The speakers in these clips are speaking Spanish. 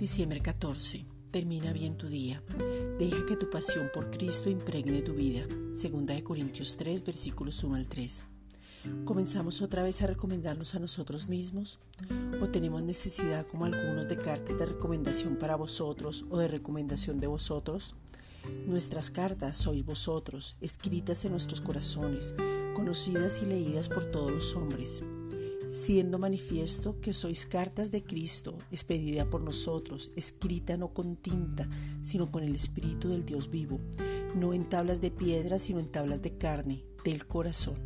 Diciembre 14. Termina bien tu día. Deja que tu pasión por Cristo impregne tu vida. Segunda de Corintios 3, versículos 1 al 3. ¿Comenzamos otra vez a recomendarnos a nosotros mismos? ¿O tenemos necesidad, como algunos, de cartas de recomendación para vosotros o de recomendación de vosotros? Nuestras cartas sois vosotros, escritas en nuestros corazones, conocidas y leídas por todos los hombres siendo manifiesto que sois cartas de Cristo, expedida por nosotros, escrita no con tinta, sino con el Espíritu del Dios vivo, no en tablas de piedra, sino en tablas de carne, del corazón.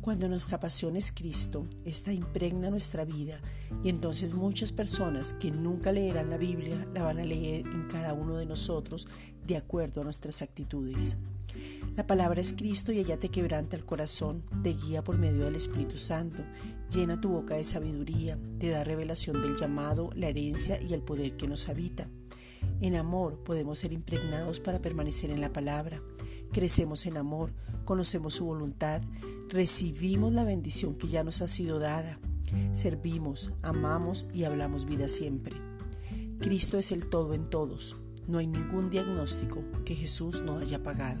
Cuando nuestra pasión es Cristo, esta impregna nuestra vida y entonces muchas personas que nunca leerán la Biblia la van a leer en cada uno de nosotros de acuerdo a nuestras actitudes. La palabra es Cristo y ella te quebranta el corazón, te guía por medio del Espíritu Santo, llena tu boca de sabiduría, te da revelación del llamado, la herencia y el poder que nos habita. En amor podemos ser impregnados para permanecer en la palabra. Crecemos en amor, conocemos su voluntad, recibimos la bendición que ya nos ha sido dada. Servimos, amamos y hablamos vida siempre. Cristo es el todo en todos. No hay ningún diagnóstico que Jesús no haya pagado.